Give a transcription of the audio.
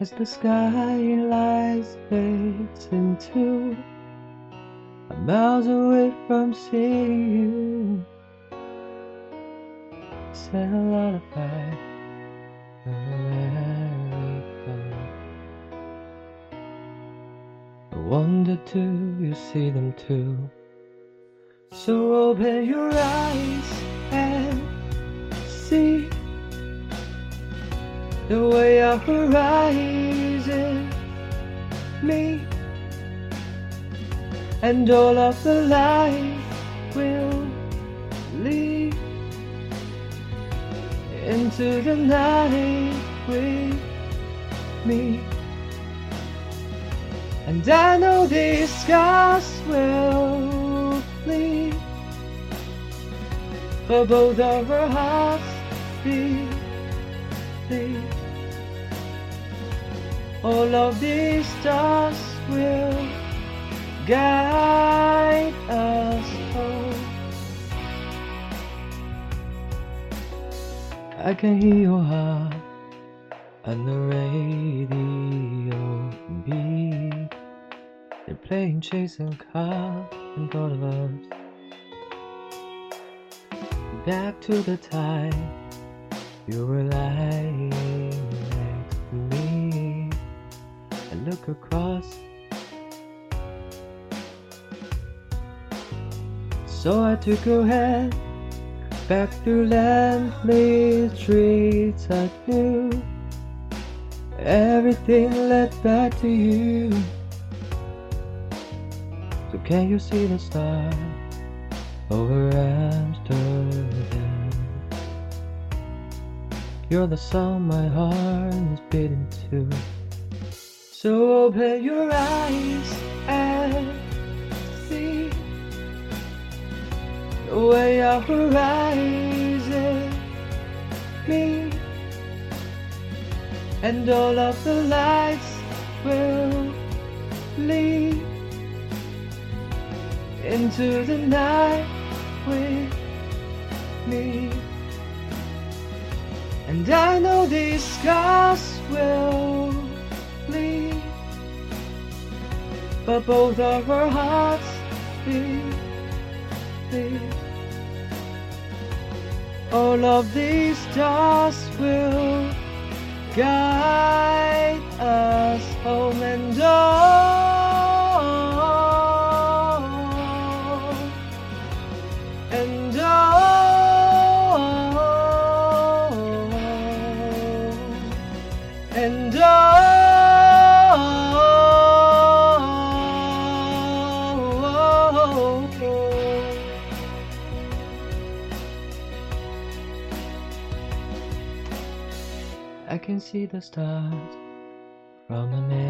as the sky lies fades into I'm miles away from seeing you. Said a lullaby America I wonder do you see them too? So open your eyes and see the way our horizon meet, and all of the light will lead into the night with me. And I know these scars will bleed, but both of our hearts beat. All of these stars will guide us home. I can hear your heart on the radio beat. They're playing chasing cars and thought of us. Back to the time you were lying next to me. I look across. So I took your hand back through landly streets I knew. Everything led back to you. So can you see the stars over Amsterdam? You're the song my heart is beating to. So open your eyes and see the way our horizon meet, and all of the lights will lead into the night with me. And I know these scars will bleed But both of our hearts beat, beat All of these stars will guide us home and on. And on I can see the stars from America.